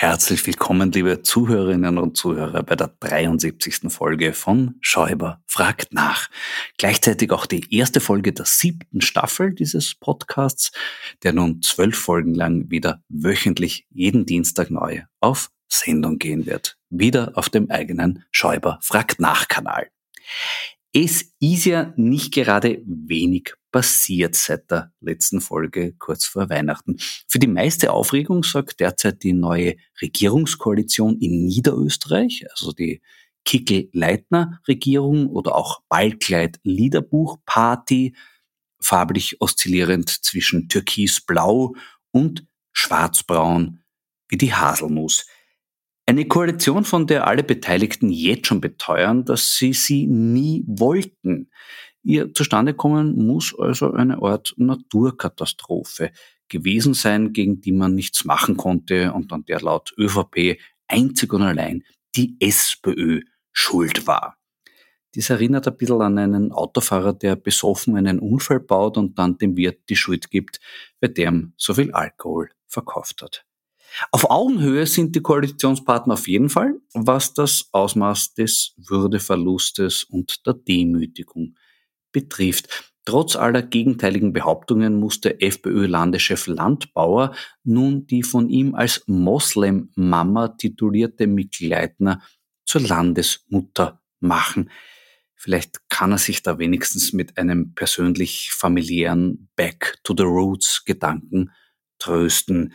Herzlich willkommen, liebe Zuhörerinnen und Zuhörer, bei der 73. Folge von Schäuber fragt nach. Gleichzeitig auch die erste Folge der siebten Staffel dieses Podcasts, der nun zwölf Folgen lang wieder wöchentlich jeden Dienstag neu auf Sendung gehen wird. Wieder auf dem eigenen Schäuber fragt nach Kanal. Es ist ja nicht gerade wenig passiert seit der letzten Folge kurz vor Weihnachten. Für die meiste Aufregung sorgt derzeit die neue Regierungskoalition in Niederösterreich, also die Kickel-Leitner-Regierung oder auch Ballkleid-Liederbuch-Party, farblich oszillierend zwischen türkisblau und schwarzbraun wie die Haselnuss. Eine Koalition, von der alle Beteiligten jetzt schon beteuern, dass sie sie nie wollten. Ihr Zustandekommen muss also eine Art Naturkatastrophe gewesen sein, gegen die man nichts machen konnte und an der laut ÖVP einzig und allein die SPÖ schuld war. Dies erinnert ein bisschen an einen Autofahrer, der besoffen einen Unfall baut und dann dem Wirt die Schuld gibt, bei dem so viel Alkohol verkauft hat. Auf Augenhöhe sind die Koalitionspartner auf jeden Fall, was das Ausmaß des Würdeverlustes und der Demütigung betrifft. Trotz aller gegenteiligen Behauptungen musste FPÖ-Landeschef Landbauer nun die von ihm als Moslem-Mama titulierte Mikleitner zur Landesmutter machen. Vielleicht kann er sich da wenigstens mit einem persönlich familiären Back to the Roots Gedanken trösten.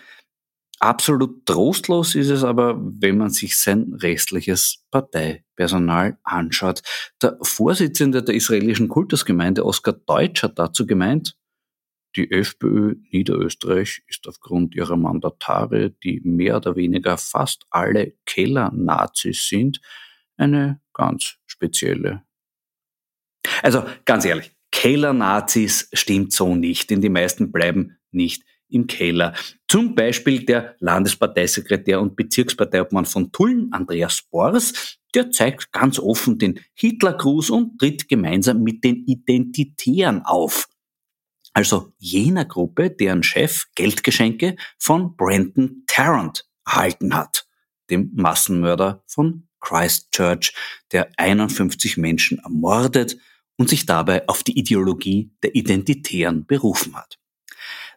Absolut trostlos ist es aber, wenn man sich sein restliches Parteipersonal anschaut. Der Vorsitzende der israelischen Kultusgemeinde, Oskar Deutsch, hat dazu gemeint, die FPÖ Niederösterreich ist aufgrund ihrer Mandatare, die mehr oder weniger fast alle Keller-Nazis sind, eine ganz spezielle. Also ganz ehrlich, Keller-Nazis stimmt so nicht, denn die meisten bleiben nicht im Keller. Zum Beispiel der Landesparteisekretär und Bezirksparteiobmann von Tulln, Andreas Bors, der zeigt ganz offen den Hitlergruß und tritt gemeinsam mit den Identitären auf. Also jener Gruppe, deren Chef Geldgeschenke von Brandon Tarrant erhalten hat, dem Massenmörder von Christchurch, der 51 Menschen ermordet und sich dabei auf die Ideologie der Identitären berufen hat.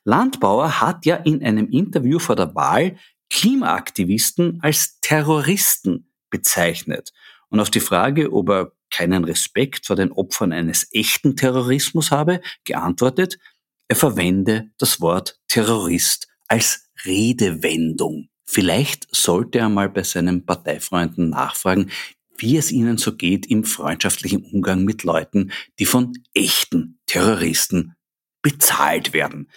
Landbauer hat ja in einem Interview vor der Wahl Klimaaktivisten als Terroristen bezeichnet. Und auf die Frage, ob er keinen Respekt vor den Opfern eines echten Terrorismus habe, geantwortet, er verwende das Wort Terrorist als Redewendung. Vielleicht sollte er mal bei seinen Parteifreunden nachfragen, wie es ihnen so geht im freundschaftlichen Umgang mit Leuten, die von echten Terroristen bezahlt werden.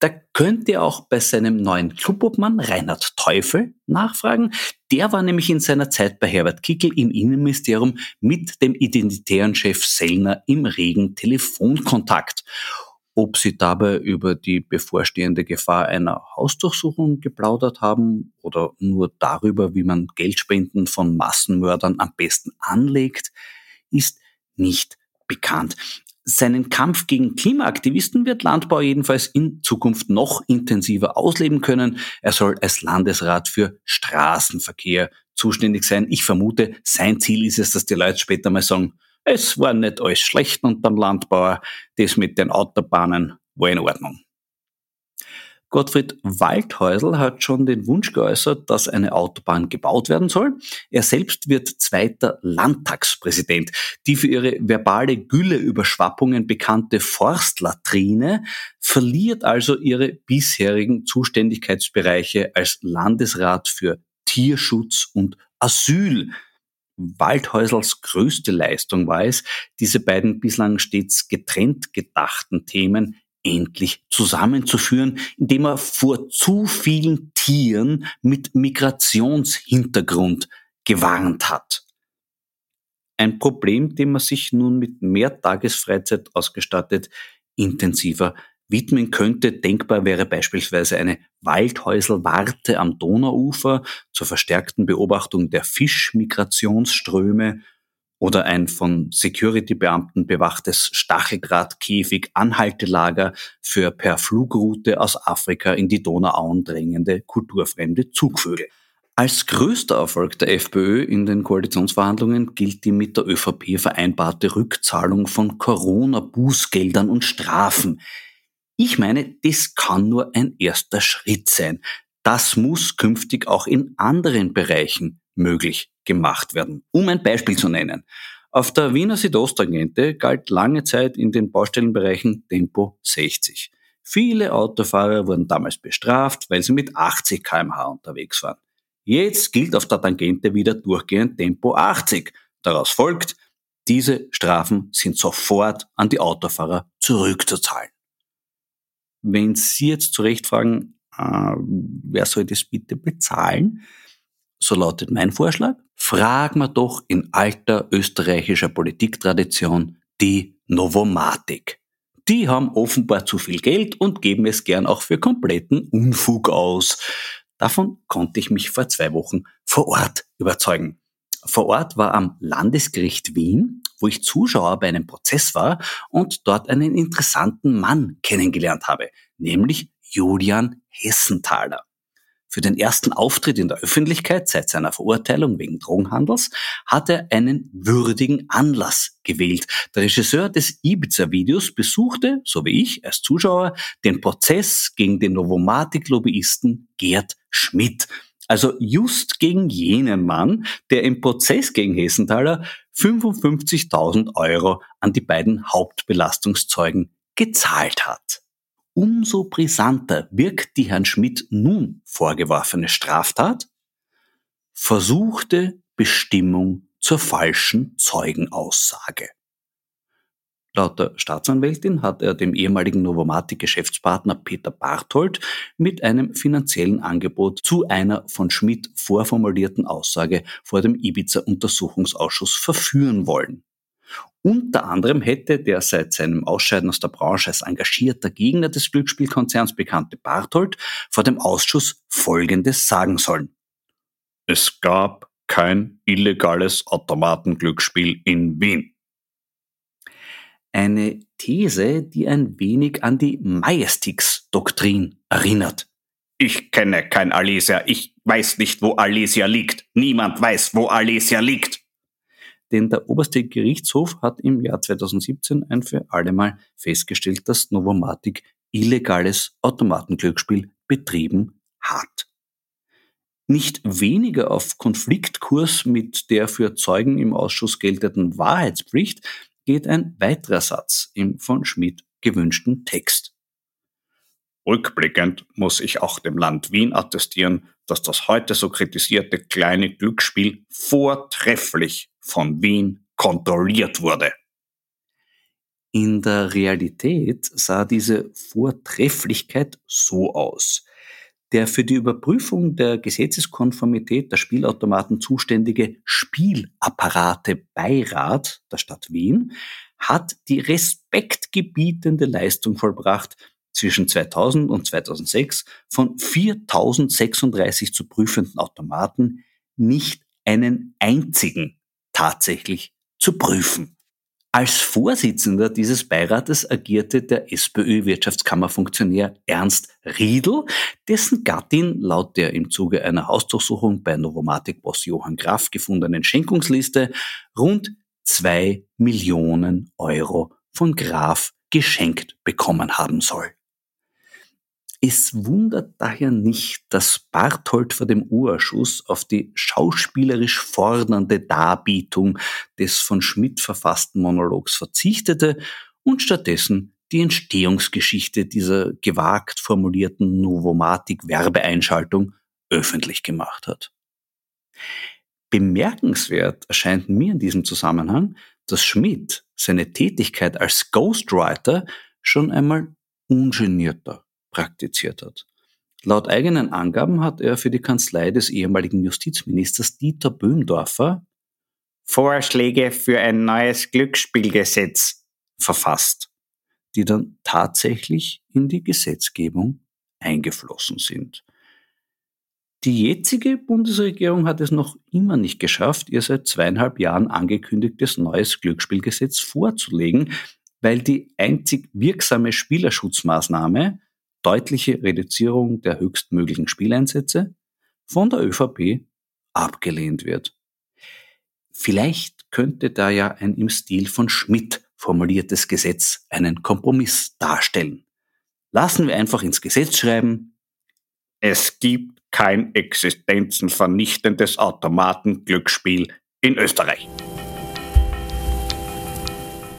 Da könnt ihr auch bei seinem neuen Clubobmann Reinhard Teufel nachfragen. Der war nämlich in seiner Zeit bei Herbert Kickel im Innenministerium mit dem identitären Chef Sellner im regen Telefonkontakt. Ob sie dabei über die bevorstehende Gefahr einer Hausdurchsuchung geplaudert haben oder nur darüber, wie man Geldspenden von Massenmördern am besten anlegt, ist nicht bekannt. Seinen Kampf gegen Klimaaktivisten wird Landbau jedenfalls in Zukunft noch intensiver ausleben können. Er soll als Landesrat für Straßenverkehr zuständig sein. Ich vermute, sein Ziel ist es, dass die Leute später mal sagen, es war nicht alles schlecht unterm Landbauer, das mit den Autobahnen war in Ordnung. Gottfried Waldhäusl hat schon den Wunsch geäußert, dass eine Autobahn gebaut werden soll. Er selbst wird zweiter Landtagspräsident. Die für ihre verbale Gülleüberschwappungen bekannte Forstlatrine verliert also ihre bisherigen Zuständigkeitsbereiche als Landesrat für Tierschutz und Asyl. Waldhäusls größte Leistung war es, diese beiden bislang stets getrennt gedachten Themen endlich zusammenzuführen, indem er vor zu vielen Tieren mit Migrationshintergrund gewarnt hat. Ein Problem, dem man sich nun mit mehr Tagesfreizeit ausgestattet intensiver widmen könnte. Denkbar wäre beispielsweise eine Waldhäuselwarte am Donauufer zur verstärkten Beobachtung der Fischmigrationsströme oder ein von Security-Beamten bewachtes Stacheldrahtkäfig-Anhaltelager für per Flugroute aus Afrika in die Donauauen drängende kulturfremde Zugvögel. Als größter Erfolg der FPÖ in den Koalitionsverhandlungen gilt die mit der ÖVP vereinbarte Rückzahlung von Corona-Bußgeldern und Strafen. Ich meine, das kann nur ein erster Schritt sein. Das muss künftig auch in anderen Bereichen möglich gemacht werden. Um ein Beispiel zu nennen. Auf der Wiener Südosttangente galt lange Zeit in den Baustellenbereichen Tempo 60. Viele Autofahrer wurden damals bestraft, weil sie mit 80 kmh unterwegs waren. Jetzt gilt auf der Tangente wieder durchgehend Tempo 80. Daraus folgt, diese Strafen sind sofort an die Autofahrer zurückzuzahlen. Wenn Sie jetzt zu Recht fragen, äh, wer soll das bitte bezahlen? So lautet mein Vorschlag. Frag mal doch in alter österreichischer Politiktradition die Novomatik. Die haben offenbar zu viel Geld und geben es gern auch für kompletten Unfug aus. Davon konnte ich mich vor zwei Wochen vor Ort überzeugen. Vor Ort war am Landesgericht Wien, wo ich Zuschauer bei einem Prozess war und dort einen interessanten Mann kennengelernt habe, nämlich Julian Hessenthaler. Für den ersten Auftritt in der Öffentlichkeit seit seiner Verurteilung wegen Drogenhandels hat er einen würdigen Anlass gewählt. Der Regisseur des Ibiza-Videos besuchte, so wie ich als Zuschauer, den Prozess gegen den Novomatic-Lobbyisten Gerd Schmidt. Also just gegen jenen Mann, der im Prozess gegen Hessenthaler 55.000 Euro an die beiden Hauptbelastungszeugen gezahlt hat. Umso brisanter wirkt die Herrn Schmidt nun vorgeworfene Straftat versuchte Bestimmung zur falschen Zeugenaussage. Laut der Staatsanwältin hat er dem ehemaligen Novomatic-Geschäftspartner Peter Barthold mit einem finanziellen Angebot zu einer von Schmidt vorformulierten Aussage vor dem Ibiza-Untersuchungsausschuss verführen wollen. Unter anderem hätte der seit seinem Ausscheiden aus der Branche als engagierter Gegner des Glücksspielkonzerns bekannte Barthold vor dem Ausschuss Folgendes sagen sollen. Es gab kein illegales Automatenglücksspiel in Wien. Eine These, die ein wenig an die Majestix-Doktrin erinnert. Ich kenne kein Alesia, ich weiß nicht, wo Alesia liegt. Niemand weiß, wo Alesia liegt. Denn der oberste Gerichtshof hat im Jahr 2017 ein für allemal festgestellt, dass Novomatic illegales Automatenglücksspiel betrieben hat. Nicht weniger auf Konfliktkurs mit der für Zeugen im Ausschuss geltenden Wahrheitspflicht geht ein weiterer Satz im von Schmidt gewünschten Text. Rückblickend muss ich auch dem Land Wien attestieren, dass das heute so kritisierte kleine Glücksspiel vortrefflich von Wien kontrolliert wurde. In der Realität sah diese Vortrefflichkeit so aus. Der für die Überprüfung der Gesetzeskonformität der Spielautomaten zuständige Spielapparate Beirat der Stadt Wien hat die respektgebietende Leistung vollbracht, zwischen 2000 und 2006 von 4036 zu prüfenden Automaten nicht einen einzigen tatsächlich zu prüfen. Als Vorsitzender dieses Beirates agierte der SPÖ-Wirtschaftskammerfunktionär Ernst Riedl, dessen Gattin laut der im Zuge einer Hausdurchsuchung bei Novomatic-Boss Johann Graf gefundenen Schenkungsliste rund zwei Millionen Euro von Graf geschenkt bekommen haben soll. Es wundert daher nicht, dass Barthold vor dem Urschuss auf die schauspielerisch fordernde Darbietung des von Schmidt verfassten Monologs verzichtete und stattdessen die Entstehungsgeschichte dieser gewagt formulierten Novomatic-Werbeeinschaltung öffentlich gemacht hat. Bemerkenswert erscheint mir in diesem Zusammenhang, dass Schmidt seine Tätigkeit als Ghostwriter schon einmal ungenierter praktiziert hat. Laut eigenen Angaben hat er für die Kanzlei des ehemaligen Justizministers Dieter Böhmdorfer Vorschläge für ein neues Glücksspielgesetz verfasst, die dann tatsächlich in die Gesetzgebung eingeflossen sind. Die jetzige Bundesregierung hat es noch immer nicht geschafft, ihr seit zweieinhalb Jahren angekündigtes neues Glücksspielgesetz vorzulegen, weil die einzig wirksame Spielerschutzmaßnahme deutliche Reduzierung der höchstmöglichen Spieleinsätze von der ÖVP abgelehnt wird. Vielleicht könnte da ja ein im Stil von Schmidt formuliertes Gesetz einen Kompromiss darstellen. Lassen wir einfach ins Gesetz schreiben, es gibt kein existenzenvernichtendes Automatenglücksspiel in Österreich.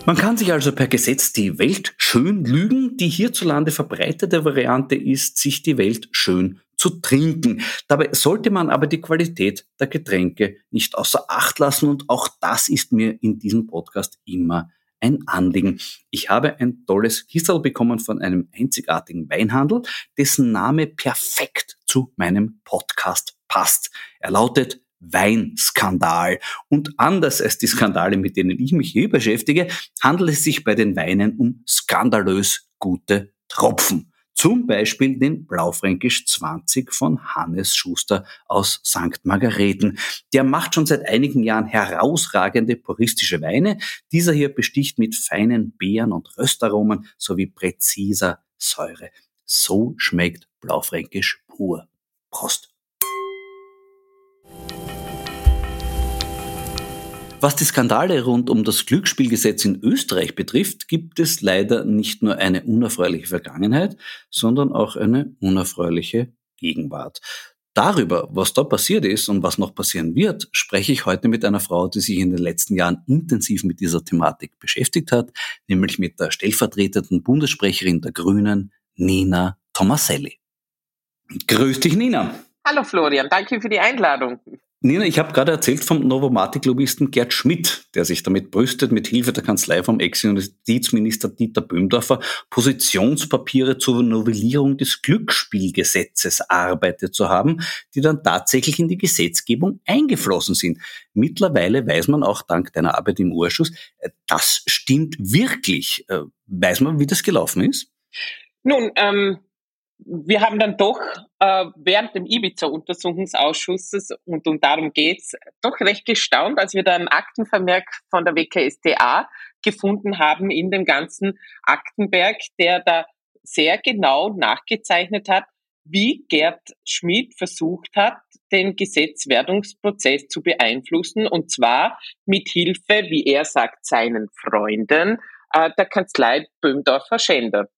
Man kann sich also per Gesetz die Welt schön lügen. Die hierzulande verbreitete Variante ist, sich die Welt schön zu trinken. Dabei sollte man aber die Qualität der Getränke nicht außer Acht lassen und auch das ist mir in diesem Podcast immer ein Anliegen. Ich habe ein tolles Kistel bekommen von einem einzigartigen Weinhandel, dessen Name perfekt zu meinem Podcast passt. Er lautet Weinskandal. Und anders als die Skandale, mit denen ich mich hier beschäftige, handelt es sich bei den Weinen um skandalös gute Tropfen. Zum Beispiel den Blaufränkisch 20 von Hannes Schuster aus St. Margareten. Der macht schon seit einigen Jahren herausragende puristische Weine. Dieser hier besticht mit feinen Beeren und Röstaromen sowie präziser Säure. So schmeckt Blaufränkisch pur. Prost! Was die Skandale rund um das Glücksspielgesetz in Österreich betrifft, gibt es leider nicht nur eine unerfreuliche Vergangenheit, sondern auch eine unerfreuliche Gegenwart. Darüber, was da passiert ist und was noch passieren wird, spreche ich heute mit einer Frau, die sich in den letzten Jahren intensiv mit dieser Thematik beschäftigt hat, nämlich mit der stellvertretenden Bundessprecherin der Grünen, Nina Tomaselli. Grüß dich, Nina. Hallo Florian, danke für die Einladung. Nina, ich habe gerade erzählt vom Novomatic-Lobbyisten Gerd Schmidt, der sich damit brüstet, mit Hilfe der Kanzlei vom Ex-Justizminister Dieter Böhmdorfer Positionspapiere zur Novellierung des Glücksspielgesetzes arbeitet zu haben, die dann tatsächlich in die Gesetzgebung eingeflossen sind. Mittlerweile weiß man auch dank deiner Arbeit im Urschuss, äh, das stimmt wirklich. Äh, weiß man, wie das gelaufen ist? Nun, ähm, wir haben dann doch äh, während dem Ibiza-Untersuchungsausschusses, und um darum geht's, doch recht gestaunt, als wir da einen Aktenvermerk von der WKStA gefunden haben in dem ganzen Aktenberg, der da sehr genau nachgezeichnet hat, wie Gerd Schmidt versucht hat, den Gesetzwerdungsprozess zu beeinflussen, und zwar mit Hilfe, wie er sagt, seinen Freunden, äh, der Kanzlei Böhmdorfer Schänder.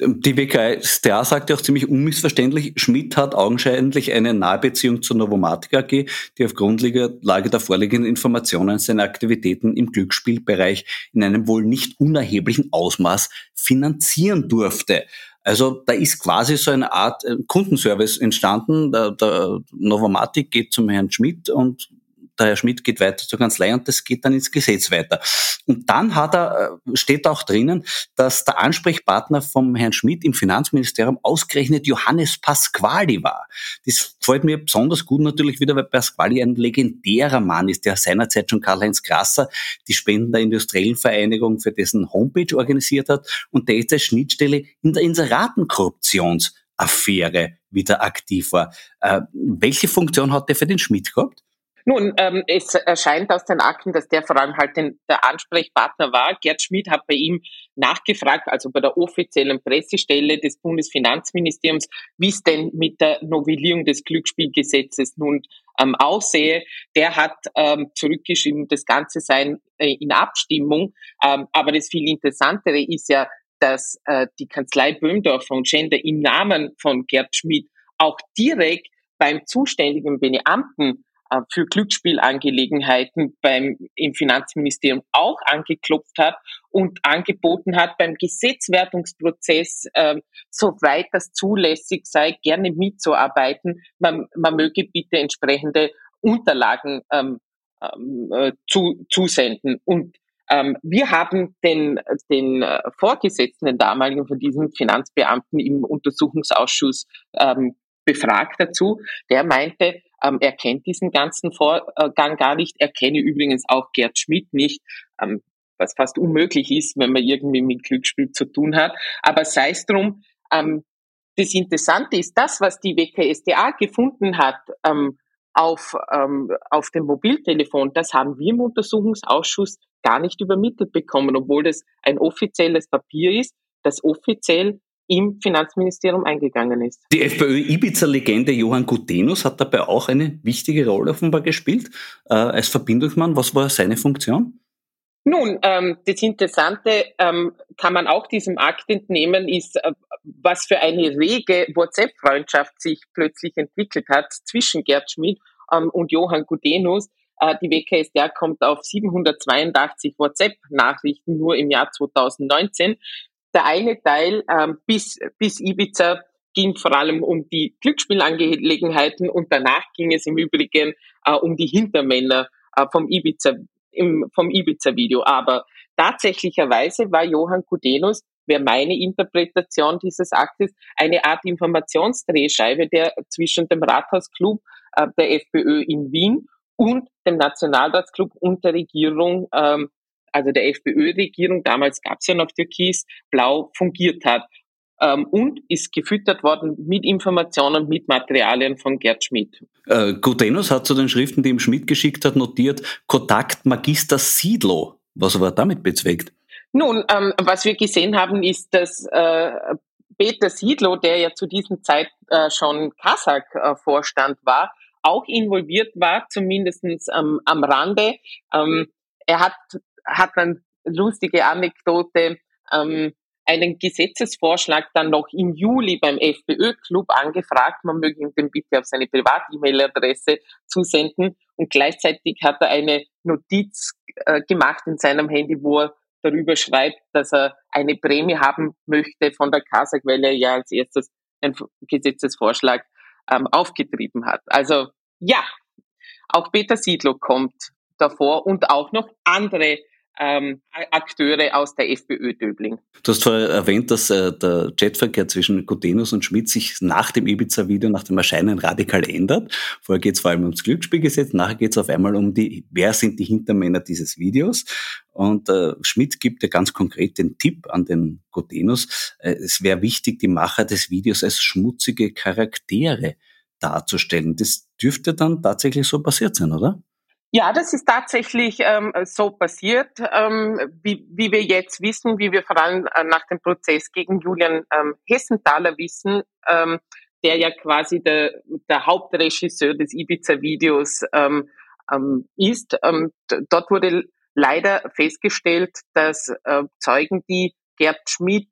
Die WKStA sagt ja auch ziemlich unmissverständlich, Schmidt hat augenscheinlich eine Nahbeziehung zur Novomatic AG, die auf Grundlage der vorliegenden Informationen seine Aktivitäten im Glücksspielbereich in einem wohl nicht unerheblichen Ausmaß finanzieren durfte. Also da ist quasi so eine Art äh, Kundenservice entstanden. Der, der Novomatic geht zum Herrn Schmidt und der Herr Schmidt geht weiter zur Kanzlei und das geht dann ins Gesetz weiter. Und dann hat er, äh, steht auch drinnen, dass der Ansprechpartner vom Herrn Schmidt im Finanzministerium ausgerechnet Johannes Pasquali war. Das gefällt mir besonders gut natürlich wieder, weil Pasquali ein legendärer Mann ist, der seinerzeit schon Karl-Heinz Grasser, die Spenden der Industriellen Vereinigung für dessen Homepage organisiert hat und der jetzt als Schnittstelle in der Inseratenkorruptionsaffäre wieder aktiv war. Äh, welche Funktion hat der für den Schmidt gehabt? Nun, ähm, es erscheint aus den Akten, dass der vor allem halt den, der Ansprechpartner war. Gerd Schmidt hat bei ihm nachgefragt, also bei der offiziellen Pressestelle des Bundesfinanzministeriums, wie es denn mit der Novellierung des Glücksspielgesetzes nun ähm, aussehe. Der hat ähm, zurückgeschrieben, das Ganze sei äh, in Abstimmung. Ähm, aber das viel Interessantere ist ja, dass äh, die Kanzlei Böhmdorfer und Schender im Namen von Gerd Schmidt auch direkt beim zuständigen Beamten für Glücksspielangelegenheiten beim, im Finanzministerium auch angeklopft hat und angeboten hat, beim Gesetzwertungsprozess, äh, soweit das zulässig sei, gerne mitzuarbeiten. Man, man möge bitte entsprechende Unterlagen ähm, ähm äh, zu, zusenden. Und ähm, wir haben den, den äh, Vorgesetzten, den damaligen von diesem Finanzbeamten im Untersuchungsausschuss ähm, befragt dazu. Der meinte, ähm, er kennt diesen ganzen Vorgang gar nicht. Er kenne übrigens auch Gerd Schmidt nicht, ähm, was fast unmöglich ist, wenn man irgendwie mit Glücksspiel zu tun hat. Aber sei es drum, ähm, das Interessante ist, das, was die WKSDA gefunden hat ähm, auf, ähm, auf dem Mobiltelefon, das haben wir im Untersuchungsausschuss gar nicht übermittelt bekommen, obwohl das ein offizielles Papier ist, das offiziell im Finanzministerium eingegangen ist. Die FPÖ-Ibiza-Legende Johann Gutenus hat dabei auch eine wichtige Rolle offenbar gespielt äh, als Verbindungsmann. Was war seine Funktion? Nun, ähm, das Interessante ähm, kann man auch diesem Akt entnehmen, ist, äh, was für eine rege WhatsApp-Freundschaft sich plötzlich entwickelt hat zwischen Gerd Schmidt ähm, und Johann Gudenus. Äh, die WKSDR kommt auf 782 WhatsApp-Nachrichten nur im Jahr 2019. Der eine Teil ähm, bis, bis Ibiza ging vor allem um die Glücksspielangelegenheiten und danach ging es im Übrigen äh, um die Hintermänner äh, vom Ibiza im, vom Ibiza-Video. Aber tatsächlicherweise war Johann Kudenus, wäre meine Interpretation dieses Aktes, eine Art Informationsdrehscheibe, der zwischen dem Rathausclub äh, der FPÖ in Wien und dem Nationalratsclub und der Regierung ähm, also der FPÖ-Regierung, damals gab es ja noch Türkis, blau fungiert hat. Ähm, und ist gefüttert worden mit Informationen, mit Materialien von Gerd Schmidt. Äh, Gutenus hat zu den Schriften, die ihm Schmidt geschickt hat, notiert, Kontakt Magister Siedlo. Was war damit bezweckt? Nun, ähm, was wir gesehen haben, ist, dass äh, Peter Siedlo, der ja zu diesem Zeit äh, schon Kasach-Vorstand war, auch involviert war, zumindest ähm, am Rande. Ähm, er hat hat man lustige Anekdote, ähm, einen Gesetzesvorschlag dann noch im Juli beim FPÖ-Club angefragt. Man möge ihm den bitte auf seine Privat-E-Mail-Adresse zusenden. Und gleichzeitig hat er eine Notiz äh, gemacht in seinem Handy, wo er darüber schreibt, dass er eine Prämie haben möchte von der Kasach, weil er ja als erstes einen Gesetzesvorschlag ähm, aufgetrieben hat. Also ja, auch Peter Siedlow kommt davor und auch noch andere ähm, Akteure aus der FPÖ Döbling. Du hast vorher erwähnt, dass äh, der Chatverkehr zwischen Gutenus und Schmidt sich nach dem Ibiza-Video, nach dem Erscheinen radikal ändert. Vorher geht es vor allem ums Glücksspielgesetz, nachher geht es auf einmal um die, wer sind die Hintermänner dieses Videos. Und äh, Schmidt gibt ja ganz konkret den Tipp an den Gutenus, äh, es wäre wichtig, die Macher des Videos als schmutzige Charaktere darzustellen. Das dürfte dann tatsächlich so passiert sein, oder? Ja, das ist tatsächlich ähm, so passiert, ähm, wie, wie wir jetzt wissen, wie wir vor allem äh, nach dem Prozess gegen Julian ähm, Hessenthaler wissen. Ähm, der ja quasi der, der Hauptregisseur des Ibiza-Videos ähm, ähm, ist. Ähm, dort wurde leider festgestellt, dass äh, Zeugen, die Gerd Schmidt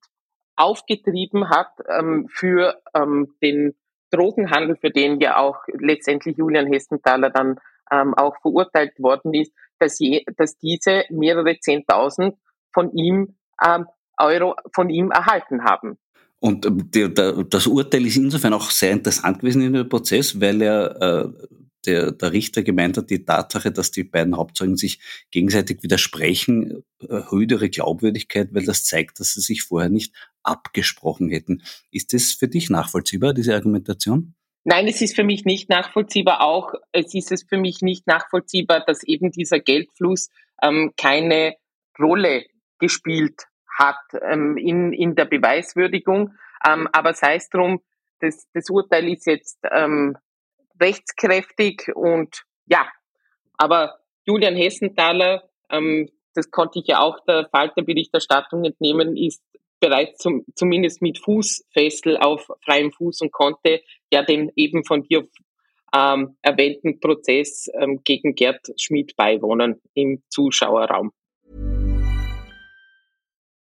aufgetrieben hat ähm, für ähm, den Drogenhandel, für den ja auch letztendlich Julian Hessenthaler dann ähm, auch verurteilt worden ist, dass, je, dass diese mehrere Zehntausend von ihm ähm, Euro von ihm erhalten haben. Und ähm, der, der, das Urteil ist insofern auch sehr interessant gewesen in dem Prozess, weil er äh, der, der Richter gemeint hat, die Tatsache, dass die beiden Hauptzeugen sich gegenseitig widersprechen, erhöht ihre Glaubwürdigkeit, weil das zeigt, dass sie sich vorher nicht abgesprochen hätten. Ist das für dich nachvollziehbar, diese Argumentation? Nein, es ist für mich nicht nachvollziehbar. Auch es ist es für mich nicht nachvollziehbar, dass eben dieser Geldfluss ähm, keine Rolle gespielt hat ähm, in, in der Beweiswürdigung. Ähm, aber sei es drum, das, das Urteil ist jetzt ähm, rechtskräftig und ja, aber Julian Hessenthaler, ähm, das konnte ich ja auch der Falterberichterstattung entnehmen, ist bereits zum, zumindest mit Fußfessel auf freiem Fuß und konnte ja dem eben von dir ähm, erwähnten Prozess ähm, gegen Gerd Schmidt beiwohnen im Zuschauerraum.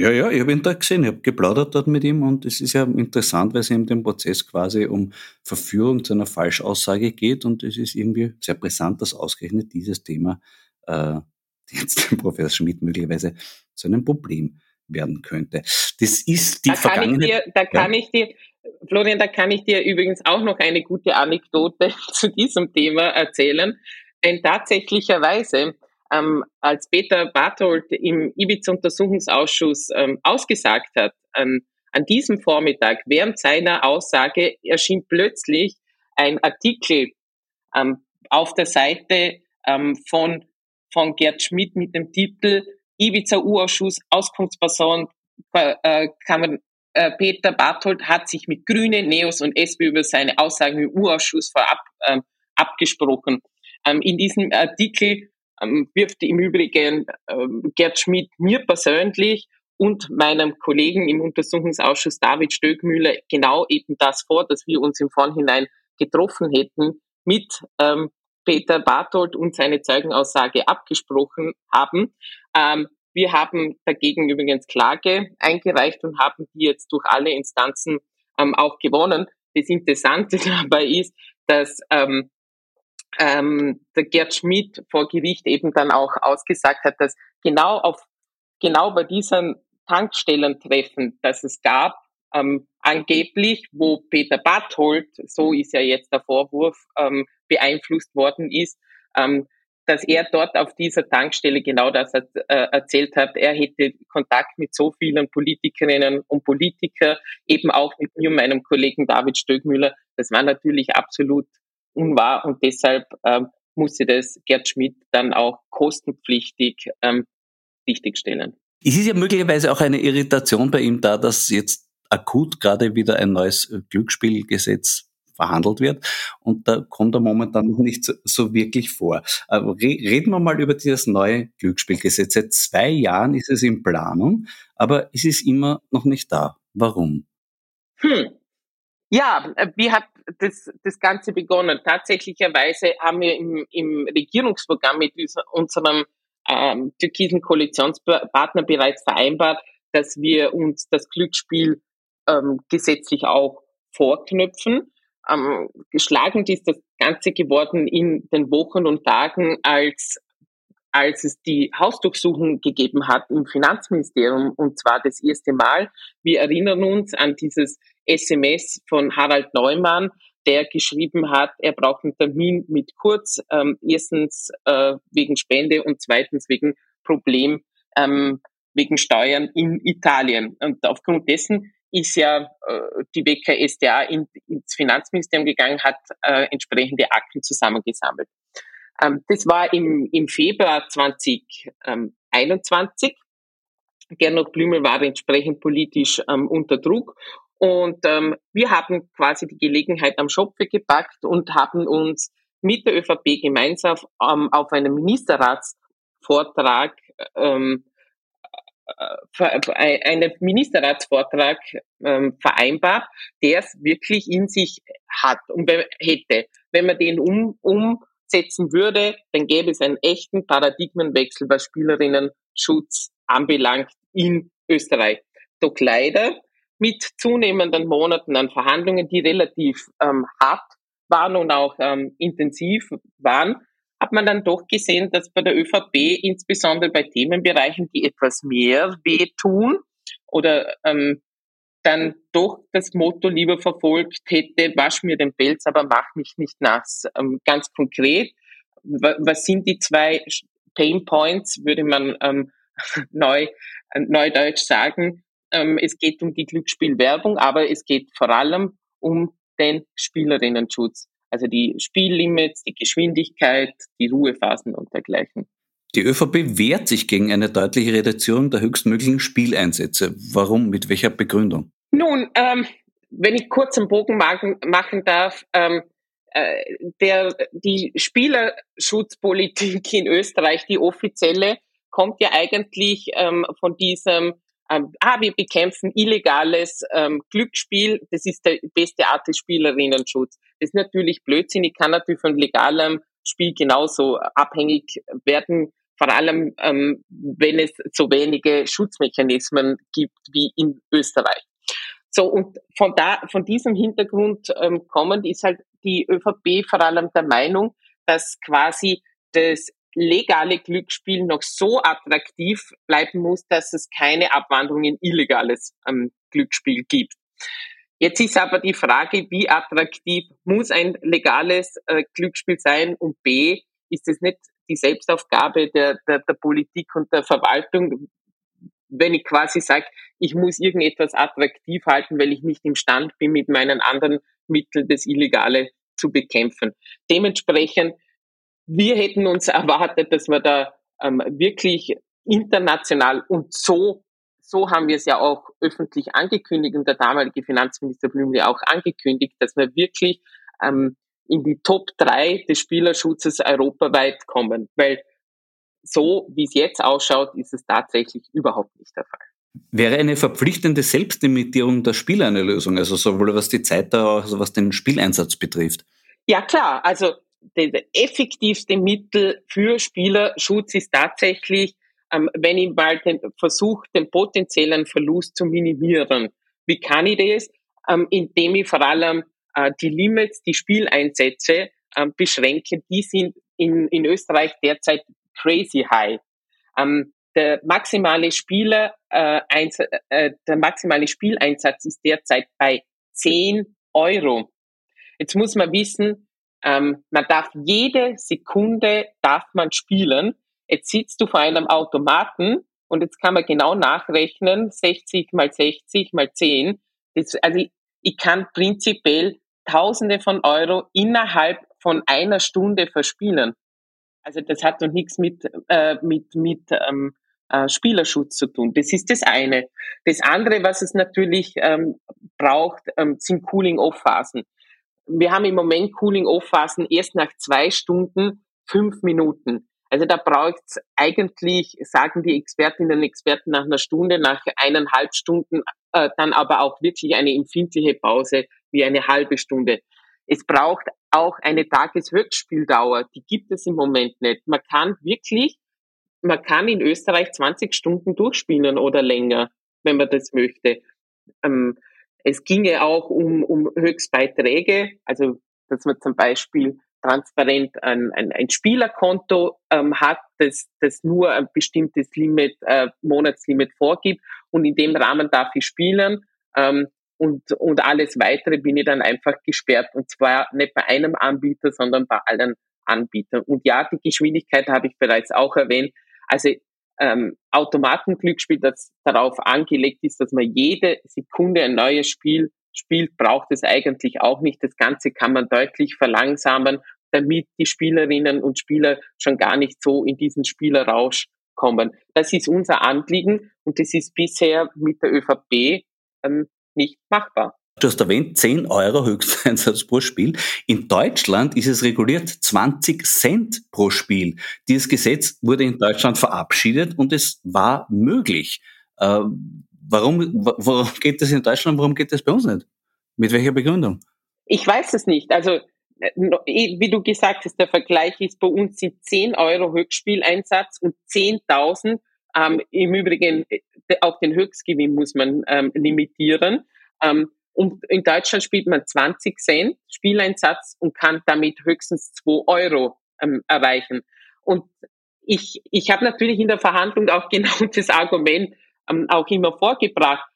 Ja, ja, ich habe ihn da gesehen, ich habe geplaudert dort mit ihm und es ist ja interessant, weil es in dem Prozess quasi um Verführung zu einer Falschaussage geht und es ist irgendwie sehr brisant, dass ausgerechnet dieses Thema äh, jetzt dem Professor Schmidt möglicherweise zu einem Problem werden könnte. Das ist die da Vergangenheit. Kann ich dir, da kann ja. ich dir, Florian, da kann ich dir übrigens auch noch eine gute Anekdote zu diesem Thema erzählen. Denn tatsächlicherweise ähm, als Peter Barthold im Ibiza-Untersuchungsausschuss ähm, ausgesagt hat, ähm, an diesem Vormittag während seiner Aussage erschien plötzlich ein Artikel ähm, auf der Seite ähm, von, von Gerd Schmidt mit dem Titel Ibiza-U-Ausschuss, Auskunftsperson, äh, Kammern, äh, Peter Barthold hat sich mit Grüne, Neos und SP über seine Aussagen im U-Ausschuss vorab ähm, abgesprochen. Ähm, in diesem Artikel wirft im Übrigen ähm, Gerd Schmidt mir persönlich und meinem Kollegen im Untersuchungsausschuss David Stöckmüller genau eben das vor, dass wir uns im Vorhinein getroffen hätten, mit ähm, Peter Barthold und seine Zeugenaussage abgesprochen haben. Ähm, wir haben dagegen übrigens Klage eingereicht und haben die jetzt durch alle Instanzen ähm, auch gewonnen. Das Interessante dabei ist, dass ähm, ähm, der Gerd Schmidt vor Gericht eben dann auch ausgesagt hat, dass genau auf genau bei diesen Tankstellentreffen, das es gab, ähm, angeblich, wo Peter Barthold, so ist ja jetzt der Vorwurf, ähm, beeinflusst worden ist, ähm, dass er dort auf dieser Tankstelle genau das äh, erzählt hat. Er hätte Kontakt mit so vielen Politikerinnen und Politikern, eben auch mit mir meinem Kollegen David Stögmüller. Das war natürlich absolut unwahr und deshalb ähm, musste das Gerd Schmidt dann auch kostenpflichtig ähm, richtigstellen. Es ist ja möglicherweise auch eine Irritation bei ihm da, dass jetzt akut gerade wieder ein neues Glücksspielgesetz verhandelt wird und da kommt er momentan noch nicht so, so wirklich vor. Aber re reden wir mal über dieses neue Glücksspielgesetz. Seit zwei Jahren ist es in Planung, aber es ist immer noch nicht da. Warum? Hm. Ja, wie hat das, das Ganze begonnen? Tatsächlicherweise haben wir im, im Regierungsprogramm mit unserem ähm, türkisen Koalitionspartner bereits vereinbart, dass wir uns das Glücksspiel ähm, gesetzlich auch vorknüpfen. Ähm, geschlagend ist das Ganze geworden in den Wochen und Tagen, als, als es die Hausdurchsuchung gegeben hat im Finanzministerium, und zwar das erste Mal. Wir erinnern uns an dieses SMS von Harald Neumann, der geschrieben hat, er braucht einen Termin mit Kurz, ähm, erstens äh, wegen Spende und zweitens wegen Problem ähm, wegen Steuern in Italien. Und aufgrund dessen ist ja äh, die WKSDA in, ins Finanzministerium gegangen, hat äh, entsprechende Akten zusammengesammelt. Ähm, das war im, im Februar 2021. Gernot Blümel war entsprechend politisch ähm, unter Druck und ähm, wir haben quasi die Gelegenheit am Schopfe gepackt und haben uns mit der ÖVP gemeinsam ähm, auf einem Ministerratsvortrag ähm, äh, einen Ministerratsvortrag ähm, vereinbart, der es wirklich in sich hat und hätte. Wenn man den um, umsetzen würde, dann gäbe es einen echten Paradigmenwechsel, was Spielerinnenschutz anbelangt in Österreich. Doch leider mit zunehmenden Monaten an Verhandlungen, die relativ ähm, hart waren und auch ähm, intensiv waren, hat man dann doch gesehen, dass bei der ÖVP insbesondere bei Themenbereichen, die etwas mehr wehtun oder ähm, dann doch das Motto lieber verfolgt hätte, wasch mir den Pelz, aber mach mich nicht nass. Ähm, ganz konkret, was sind die zwei Pain Points, würde man ähm, neu, äh, neudeutsch sagen. Ähm, es geht um die Glücksspielwerbung, aber es geht vor allem um den Spielerinnenschutz. Also die Spiellimits, die Geschwindigkeit, die Ruhephasen und dergleichen. Die ÖVP wehrt sich gegen eine deutliche Reduzierung der höchstmöglichen Spieleinsätze. Warum? Mit welcher Begründung? Nun, ähm, wenn ich kurz einen Bogen machen, machen darf, ähm, äh, der, die Spielerschutzpolitik in Österreich, die offizielle, kommt ja eigentlich ähm, von diesem ähm, ah, wir bekämpfen illegales ähm, Glücksspiel, das ist der beste Art des Spielerinnenschutz. Das ist natürlich Blödsinn, ich kann natürlich von legalem Spiel genauso abhängig werden, vor allem ähm, wenn es so wenige Schutzmechanismen gibt wie in Österreich. So, und von da, von diesem Hintergrund ähm, kommend ist halt die ÖVP vor allem der Meinung, dass quasi das legale Glücksspiel noch so attraktiv bleiben muss, dass es keine Abwanderung in illegales ähm, Glücksspiel gibt. Jetzt ist aber die Frage, wie attraktiv muss ein legales äh, Glücksspiel sein und B, ist es nicht die Selbstaufgabe der, der, der Politik und der Verwaltung, wenn ich quasi sage, ich muss irgendetwas attraktiv halten, weil ich nicht imstand bin, mit meinen anderen Mitteln das Illegale zu bekämpfen. Dementsprechend wir hätten uns erwartet, dass wir da ähm, wirklich international und so, so haben wir es ja auch öffentlich angekündigt und der damalige Finanzminister Blümle auch angekündigt, dass wir wirklich ähm, in die Top 3 des Spielerschutzes europaweit kommen, weil so wie es jetzt ausschaut, ist es tatsächlich überhaupt nicht der Fall. Wäre eine verpflichtende Selbstlimitierung der Spieler eine Lösung, also sowohl was die Zeit, als auch was den Spieleinsatz betrifft? Ja klar, also das effektivste Mittel für Spielerschutz ist tatsächlich, ähm, wenn ich mal den, versuche, den potenziellen Verlust zu minimieren. Wie kann ich das? Ähm, indem ich vor allem äh, die Limits, die Spieleinsätze ähm, beschränke. Die sind in, in Österreich derzeit crazy high. Der maximale Spieler, äh, äh, der maximale Spieleinsatz ist derzeit bei 10 Euro. Jetzt muss man wissen, ähm, man darf jede Sekunde darf man spielen. Jetzt sitzt du vor einem Automaten und jetzt kann man genau nachrechnen, 60 mal 60 mal 10. Das, also ich, ich kann prinzipiell Tausende von Euro innerhalb von einer Stunde verspielen. Also das hat doch nichts mit, äh, mit, mit ähm, äh, Spielerschutz zu tun. Das ist das eine. Das andere, was es natürlich ähm, braucht, ähm, sind Cooling-Off-Phasen wir haben im Moment Cooling-Off-Phasen erst nach zwei Stunden fünf Minuten. Also da braucht es eigentlich, sagen die Expertinnen und Experten, nach einer Stunde, nach eineinhalb Stunden, äh, dann aber auch wirklich eine empfindliche Pause wie eine halbe Stunde. Es braucht auch eine Tageshöchstspieldauer, die gibt es im Moment nicht. Man kann wirklich, man kann in Österreich 20 Stunden durchspielen oder länger, wenn man das möchte. Ähm, es ginge auch um, um Höchstbeiträge, also dass man zum Beispiel transparent ein, ein, ein Spielerkonto ähm, hat, das, das nur ein bestimmtes Limit, äh, Monatslimit vorgibt und in dem Rahmen darf ich spielen ähm, und, und alles weitere bin ich dann einfach gesperrt und zwar nicht bei einem Anbieter, sondern bei allen Anbietern. Und ja, die Geschwindigkeit habe ich bereits auch erwähnt. Also ähm, Automatenglücksspiel, das darauf angelegt ist, dass man jede Sekunde ein neues Spiel spielt, braucht es eigentlich auch nicht. Das Ganze kann man deutlich verlangsamen, damit die Spielerinnen und Spieler schon gar nicht so in diesen Spielerrausch kommen. Das ist unser Anliegen und das ist bisher mit der ÖVP ähm, nicht machbar. Du hast erwähnt, 10 Euro Höchsteinsatz pro Spiel. In Deutschland ist es reguliert 20 Cent pro Spiel. Dieses Gesetz wurde in Deutschland verabschiedet und es war möglich. Äh, warum, warum geht das in Deutschland, warum geht das bei uns nicht? Mit welcher Begründung? Ich weiß es nicht. Also, äh, wie du gesagt hast, der Vergleich ist bei uns sind 10 Euro Höchstspieleinsatz und 10.000. Ähm, Im Übrigen, äh, auch den Höchstgewinn muss man ähm, limitieren. Ähm, und in Deutschland spielt man 20 Cent Spieleinsatz und kann damit höchstens 2 Euro ähm, erreichen. Und ich, ich habe natürlich in der Verhandlung auch genau das Argument ähm, auch immer vorgebracht.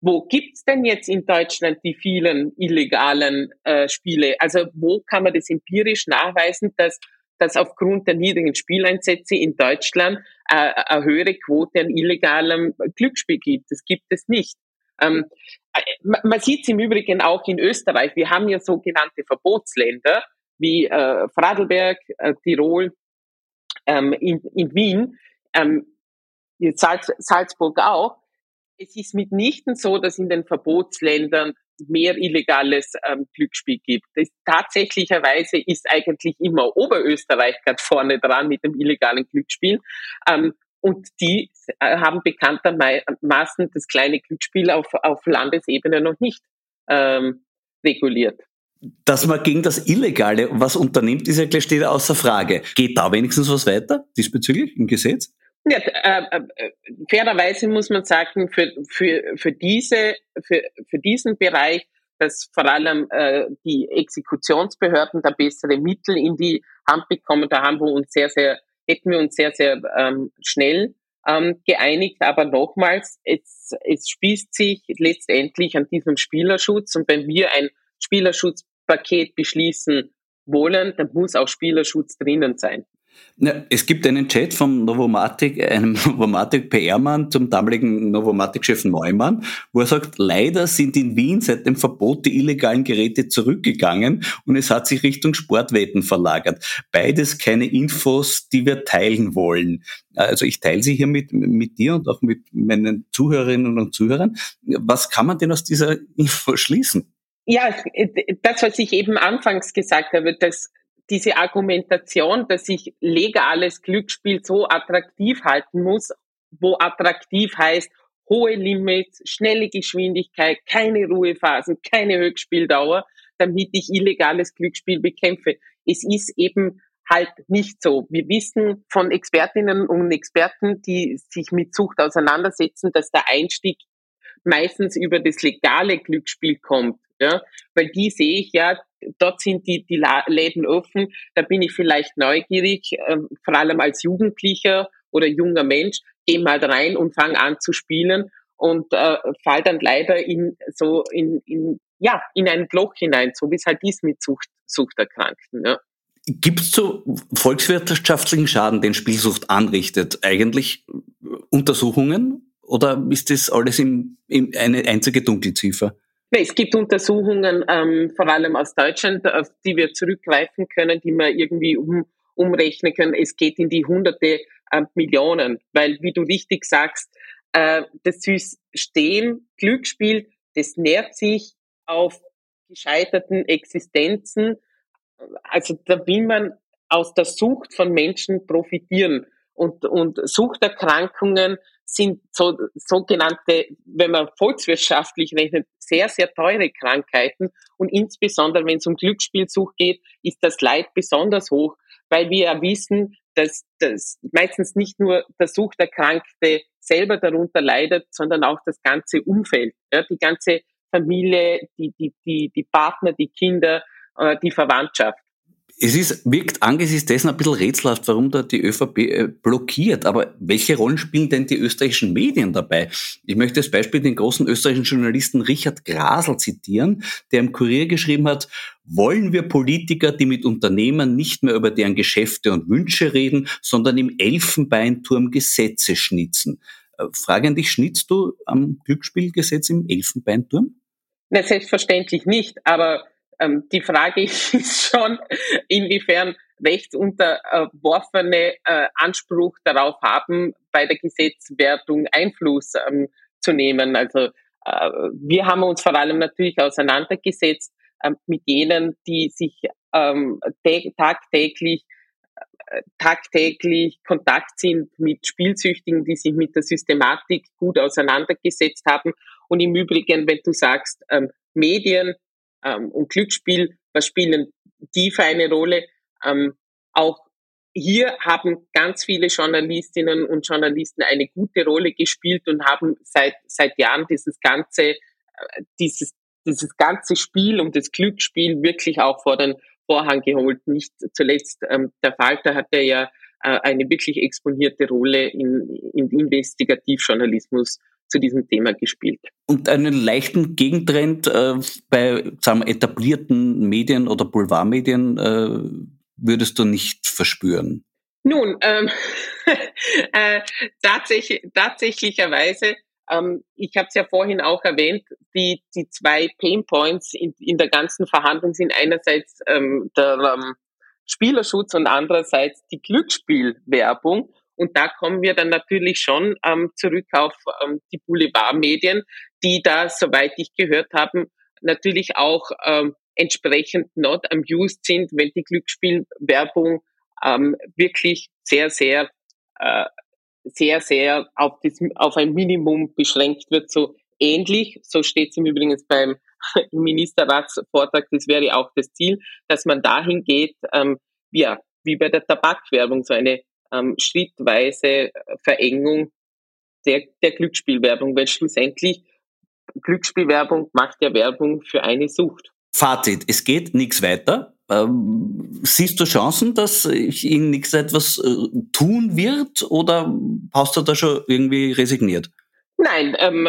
Wo gibt's denn jetzt in Deutschland die vielen illegalen äh, Spiele? Also wo kann man das empirisch nachweisen, dass dass aufgrund der niedrigen Spieleinsätze in Deutschland äh, eine höhere Quote an illegalem Glücksspiel gibt. Das gibt es nicht. Ähm, äh, man sieht es im Übrigen auch in Österreich. Wir haben ja sogenannte Verbotsländer wie äh, Fradelberg, äh, Tirol, ähm, in, in Wien, ähm, Salz, Salzburg auch. Es ist mitnichten so, dass in den Verbotsländern mehr illegales ähm, Glücksspiel gibt. Das, tatsächlicherweise ist eigentlich immer Oberösterreich ganz vorne dran mit dem illegalen Glücksspiel. Ähm, und die äh, haben bekanntermaßen das kleine Glücksspiel auf, auf Landesebene noch nicht ähm, reguliert. Dass man gegen das Illegale was unternimmt, ist ja steht außer Frage. Geht da wenigstens was weiter diesbezüglich im Gesetz? Ja, äh, äh, fairerweise muss man sagen, für, für, für, diese, für, für diesen Bereich, dass vor allem äh, die Exekutionsbehörden da bessere Mittel in die Hand bekommen, da haben wir uns sehr, sehr hätten wir uns sehr, sehr ähm, schnell ähm, geeinigt. Aber nochmals, es, es spießt sich letztendlich an diesem Spielerschutz. Und wenn wir ein Spielerschutzpaket beschließen wollen, dann muss auch Spielerschutz drinnen sein. Es gibt einen Chat vom Novomatic, einem Novomatic PR-Mann zum damaligen Novomatic-Chef Neumann, wo er sagt, leider sind in Wien seit dem Verbot die illegalen Geräte zurückgegangen und es hat sich Richtung Sportwetten verlagert. Beides keine Infos, die wir teilen wollen. Also ich teile sie hier mit, mit dir und auch mit meinen Zuhörerinnen und Zuhörern. Was kann man denn aus dieser Info schließen? Ja, das, was ich eben anfangs gesagt habe, dass diese Argumentation, dass ich legales Glücksspiel so attraktiv halten muss, wo attraktiv heißt, hohe Limits, schnelle Geschwindigkeit, keine Ruhephasen, keine Höchstspieldauer, damit ich illegales Glücksspiel bekämpfe. Es ist eben halt nicht so. Wir wissen von Expertinnen und Experten, die sich mit Sucht auseinandersetzen, dass der Einstieg meistens über das legale Glücksspiel kommt. Ja, weil die sehe ich ja, dort sind die, die Läden offen, da bin ich vielleicht neugierig, äh, vor allem als Jugendlicher oder junger Mensch, gehe mal rein und fange an zu spielen und äh, fall dann leider in so in, in ja in ein Loch hinein, so wie es halt ist mit Sucht, Suchterkrankten. Ja. Gibt es so volkswirtschaftlichen Schaden, den Spielsucht anrichtet, eigentlich Untersuchungen oder ist das alles im, im eine einzige Dunkelziffer? Es gibt Untersuchungen, ähm, vor allem aus Deutschland, auf die wir zurückgreifen können, die wir irgendwie um, umrechnen können. Es geht in die hunderte äh, Millionen, weil, wie du richtig sagst, äh, das System Glücksspiel, das nährt sich auf gescheiterten Existenzen. Also da will man aus der Sucht von Menschen profitieren. Und, und Suchterkrankungen sind so, sogenannte, wenn man volkswirtschaftlich rechnet, sehr, sehr teure Krankheiten. Und insbesondere, wenn es um Glücksspielsucht geht, ist das Leid besonders hoch, weil wir ja wissen, dass, dass meistens nicht nur der Suchterkrankte selber darunter leidet, sondern auch das ganze Umfeld, ja, die ganze Familie, die, die, die, die Partner, die Kinder, äh, die Verwandtschaft. Es ist, wirkt angesichts dessen ein bisschen rätselhaft, warum da die ÖVP äh, blockiert. Aber welche Rollen spielen denn die österreichischen Medien dabei? Ich möchte als Beispiel den großen österreichischen Journalisten Richard Grasel zitieren, der im Kurier geschrieben hat, wollen wir Politiker, die mit Unternehmern nicht mehr über deren Geschäfte und Wünsche reden, sondern im Elfenbeinturm Gesetze schnitzen. Äh, Frage an dich, schnitzt du am Glücksspielgesetz im Elfenbeinturm? Na, selbstverständlich nicht, aber ähm, die Frage ist schon, inwiefern rechtsunterworfene äh, Anspruch darauf haben, bei der Gesetzwertung Einfluss ähm, zu nehmen. Also äh, wir haben uns vor allem natürlich auseinandergesetzt äh, mit jenen, die sich ähm, tagtäglich äh, tagtäglich Kontakt sind mit Spielsüchtigen, die sich mit der Systematik gut auseinandergesetzt haben. Und im Übrigen, wenn du sagst, ähm, Medien ähm, und Glücksspiel, was spielen die für eine Rolle? Ähm, auch hier haben ganz viele Journalistinnen und Journalisten eine gute Rolle gespielt und haben seit, seit Jahren dieses ganze, äh, dieses, dieses ganze Spiel um das Glücksspiel wirklich auch vor den Vorhang geholt. Nicht zuletzt ähm, der Falter hatte ja äh, eine wirklich exponierte Rolle in, in Investigativjournalismus zu diesem Thema gespielt. Und einen leichten Gegentrend äh, bei sagen wir, etablierten Medien oder Boulevardmedien äh, würdest du nicht verspüren? Nun, ähm, äh, tatsächlich, tatsächlicherweise, ähm, ich habe es ja vorhin auch erwähnt, die, die zwei Painpoints in, in der ganzen Verhandlung sind einerseits ähm, der ähm, Spielerschutz und andererseits die Glücksspielwerbung. Und da kommen wir dann natürlich schon ähm, zurück auf ähm, die Boulevardmedien, die da, soweit ich gehört habe, natürlich auch ähm, entsprechend not amused sind, wenn die Glücksspielwerbung ähm, wirklich sehr, sehr, äh, sehr, sehr auf, das, auf ein Minimum beschränkt wird. So ähnlich, so steht es im Übrigen beim Ministerratsvortrag, das wäre auch das Ziel, dass man dahin geht, ähm, ja, wie bei der Tabakwerbung, so eine ähm, schrittweise Verengung der, der Glücksspielwerbung, weil schlussendlich Glücksspielwerbung macht ja Werbung für eine Sucht. Fazit, es geht nichts weiter. Ähm, siehst du Chancen, dass in nichts etwas äh, tun wird oder hast du da schon irgendwie resigniert? Nein, ähm,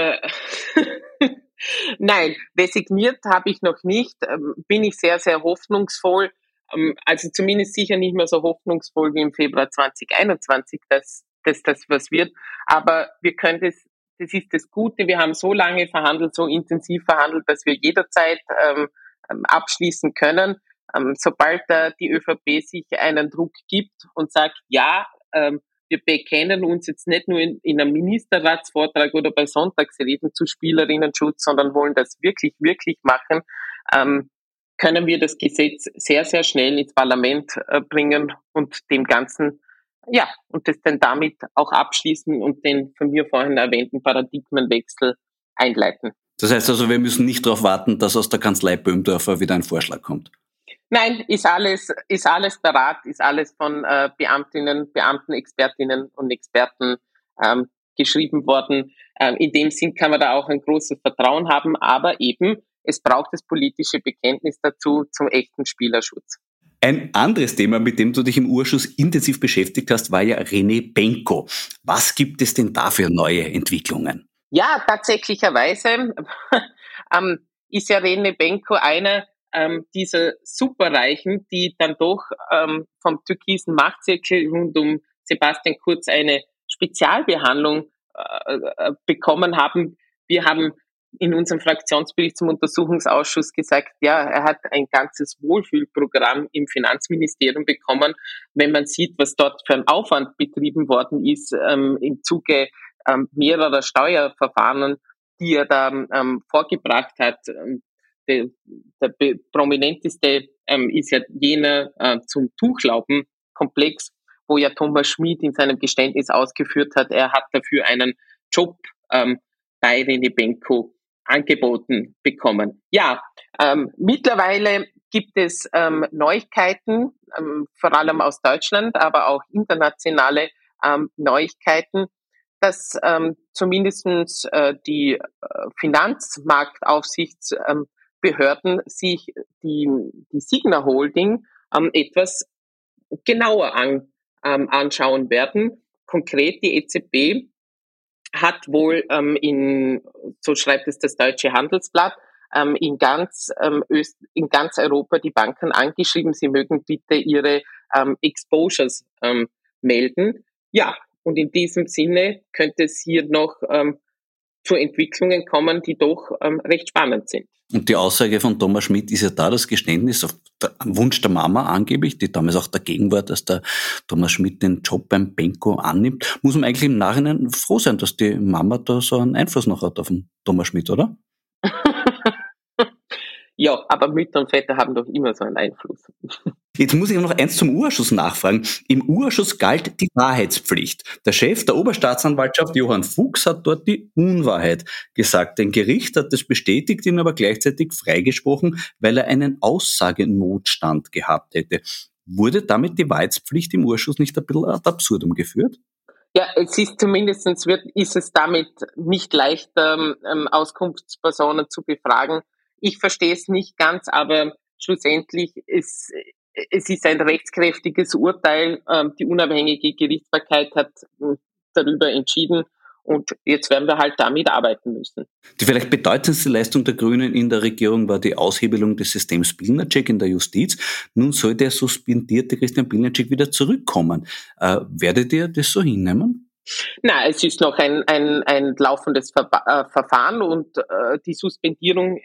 nein, resigniert habe ich noch nicht. Ähm, bin ich sehr, sehr hoffnungsvoll. Ähm, also zumindest sicher nicht mehr so hoffnungsvoll wie im Februar 2021, dass, dass das was wird. Aber wir können das, das ist das Gute. Wir haben so lange verhandelt, so intensiv verhandelt, dass wir jederzeit ähm, ähm, abschließen können. Ähm, sobald äh, die ÖVP sich einen Druck gibt und sagt, ja, ähm, wir bekennen uns jetzt nicht nur in, in einem Ministerratsvortrag oder bei Sonntagsreden zu Spielerinnenschutz, sondern wollen das wirklich, wirklich machen, ähm, können wir das Gesetz sehr, sehr schnell ins Parlament äh, bringen und dem Ganzen, ja, und das dann damit auch abschließen und den von mir vorhin erwähnten Paradigmenwechsel einleiten. Das heißt also, wir müssen nicht darauf warten, dass aus der Kanzlei Böhmdorfer wieder ein Vorschlag kommt. Nein, ist alles, ist alles parat, ist alles von äh, Beamtinnen, Beamten, Expertinnen und Experten ähm, geschrieben worden. Ähm, in dem Sinn kann man da auch ein großes Vertrauen haben, aber eben, es braucht das politische Bekenntnis dazu zum echten Spielerschutz. Ein anderes Thema, mit dem du dich im Urschuss intensiv beschäftigt hast, war ja René Benko. Was gibt es denn da für neue Entwicklungen? Ja, tatsächlicherweise ähm, ist ja Rene Benko einer ähm, dieser Superreichen, die dann doch ähm, vom türkisen Machtzirkel rund um Sebastian Kurz eine Spezialbehandlung äh, äh, bekommen haben. Wir haben in unserem Fraktionsbericht zum Untersuchungsausschuss gesagt, ja, er hat ein ganzes Wohlfühlprogramm im Finanzministerium bekommen. Wenn man sieht, was dort für ein Aufwand betrieben worden ist ähm, im Zuge ähm, mehrerer Steuerverfahren, die er da ähm, vorgebracht hat. Ähm, der, der prominenteste ähm, ist ja jener äh, zum Tuchlaubenkomplex, wo ja Thomas Schmid in seinem Geständnis ausgeführt hat, er hat dafür einen Job ähm, bei René Benko angeboten bekommen. Ja, ähm, mittlerweile gibt es ähm, Neuigkeiten, ähm, vor allem aus Deutschland, aber auch internationale ähm, Neuigkeiten dass ähm, zumindest äh, die äh, Finanzmarktaufsichtsbehörden sich die, die Signa Holding ähm, etwas genauer an, ähm, anschauen werden. Konkret die EZB hat wohl ähm, in, so schreibt es das Deutsche Handelsblatt, ähm, in, ganz, ähm, Öst, in ganz Europa die Banken angeschrieben, sie mögen bitte ihre ähm, Exposures ähm, melden. Ja, und in diesem Sinne könnte es hier noch ähm, zu Entwicklungen kommen, die doch ähm, recht spannend sind. Und die Aussage von Thomas Schmidt ist ja da das Geständnis auf Wunsch der Mama angeblich, die damals auch dagegen war, dass der Thomas Schmidt den Job beim Benko annimmt. Muss man eigentlich im Nachhinein froh sein, dass die Mama da so einen Einfluss noch hat auf den Thomas Schmidt, oder? Ja, aber Mütter und Väter haben doch immer so einen Einfluss. Jetzt muss ich noch eins zum Urausschuss nachfragen. Im Urausschuss galt die Wahrheitspflicht. Der Chef der Oberstaatsanwaltschaft, Johann Fuchs, hat dort die Unwahrheit gesagt. Ein Gericht hat das bestätigt, ihn aber gleichzeitig freigesprochen, weil er einen Aussagenotstand gehabt hätte. Wurde damit die Wahrheitspflicht im Urschuss nicht ein bisschen ad absurdum geführt? Ja, es ist zumindest wird, ist es damit nicht leichter, ähm, Auskunftspersonen zu befragen, ich verstehe es nicht ganz, aber schlussendlich ist es ist ein rechtskräftiges Urteil. Ähm, die unabhängige Gerichtsbarkeit hat hm, darüber entschieden. Und jetzt werden wir halt damit arbeiten müssen. Die vielleicht bedeutendste Leistung der Grünen in der Regierung war die Aushebelung des Systems Pilnacek in der Justiz. Nun soll der suspendierte Christian Pilnacek wieder zurückkommen. Äh, werdet ihr das so hinnehmen? Na, es ist noch ein, ein, ein laufendes Ver äh, Verfahren und äh, die Suspendierung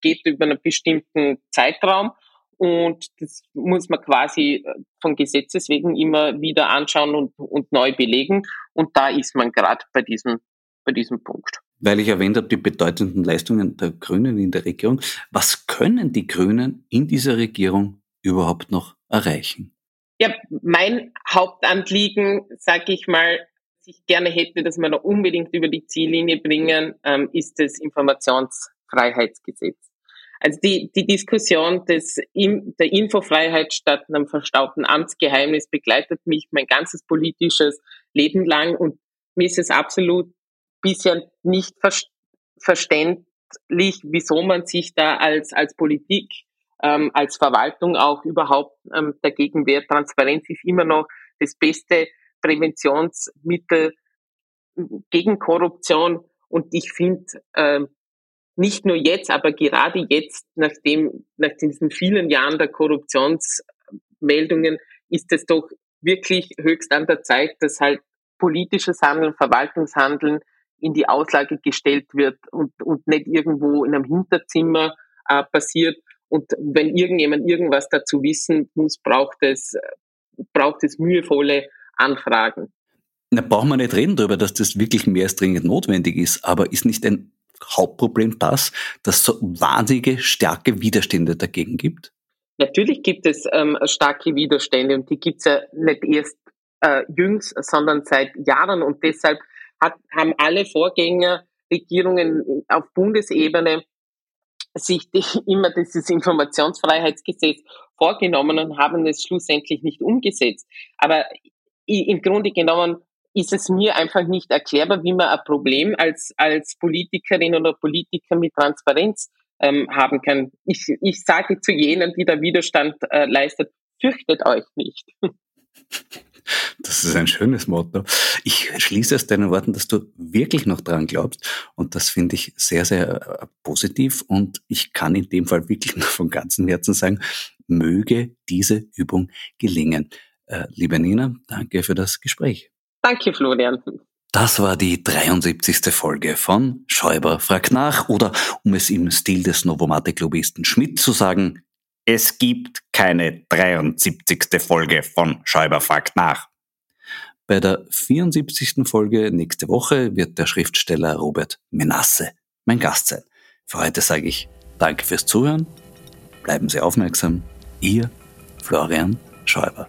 geht über einen bestimmten Zeitraum und das muss man quasi äh, von Gesetzes wegen immer wieder anschauen und, und neu belegen. Und da ist man gerade bei diesem, bei diesem Punkt. Weil ich erwähnt habe, die bedeutenden Leistungen der Grünen in der Regierung. Was können die Grünen in dieser Regierung überhaupt noch erreichen? Ja, mein Hauptanliegen, sage ich mal, was ich gerne hätte, dass wir noch unbedingt über die Ziellinie bringen, ähm, ist das Informationsfreiheitsgesetz. Also die, die Diskussion des, der Infofreiheit statt einem verstaubten Amtsgeheimnis begleitet mich mein ganzes politisches Leben lang und mir ist es absolut bisher nicht verständlich, wieso man sich da als, als Politik, ähm, als Verwaltung auch überhaupt ähm, dagegen wehrt. Transparenz ist immer noch das beste Präventionsmittel gegen Korruption und ich finde, ähm, nicht nur jetzt, aber gerade jetzt, nachdem, nach diesen vielen Jahren der Korruptionsmeldungen, ist es doch wirklich höchst an der Zeit, dass halt politisches Handeln, Verwaltungshandeln in die Auslage gestellt wird und, und nicht irgendwo in einem Hinterzimmer äh, passiert. Und wenn irgendjemand irgendwas dazu wissen muss, braucht es, braucht es mühevolle Anfragen. Da braucht man nicht reden darüber, dass das wirklich mehr als dringend notwendig ist, aber ist nicht ein Hauptproblem das, dass es so wahnsinnige starke Widerstände dagegen gibt? Natürlich gibt es ähm, starke Widerstände und die gibt es ja nicht erst äh, jüngst, sondern seit Jahren und deshalb hat, haben alle Vorgängerregierungen auf Bundesebene sich die, immer dieses Informationsfreiheitsgesetz vorgenommen und haben es schlussendlich nicht umgesetzt. Aber im Grunde genommen ist es mir einfach nicht erklärbar, wie man ein Problem als, als Politikerin oder Politiker mit Transparenz ähm, haben kann. Ich, ich sage zu jenen, die da Widerstand äh, leistet, fürchtet euch nicht. Das ist ein schönes Motto. Ich schließe aus deinen Worten, dass du wirklich noch dran glaubst. Und das finde ich sehr, sehr äh, positiv. Und ich kann in dem Fall wirklich noch von ganzem Herzen sagen, möge diese Übung gelingen. Äh, liebe Nina, danke für das Gespräch. Danke, Florian. Das war die 73. Folge von Schäuber fragt nach oder um es im Stil des Novomatic-Lobbyisten Schmidt zu sagen, es gibt keine 73. Folge von Schäuber fragt nach. Bei der 74. Folge nächste Woche wird der Schriftsteller Robert Menasse mein Gast sein. Für heute sage ich Danke fürs Zuhören, bleiben Sie aufmerksam, Ihr Florian Schäuber.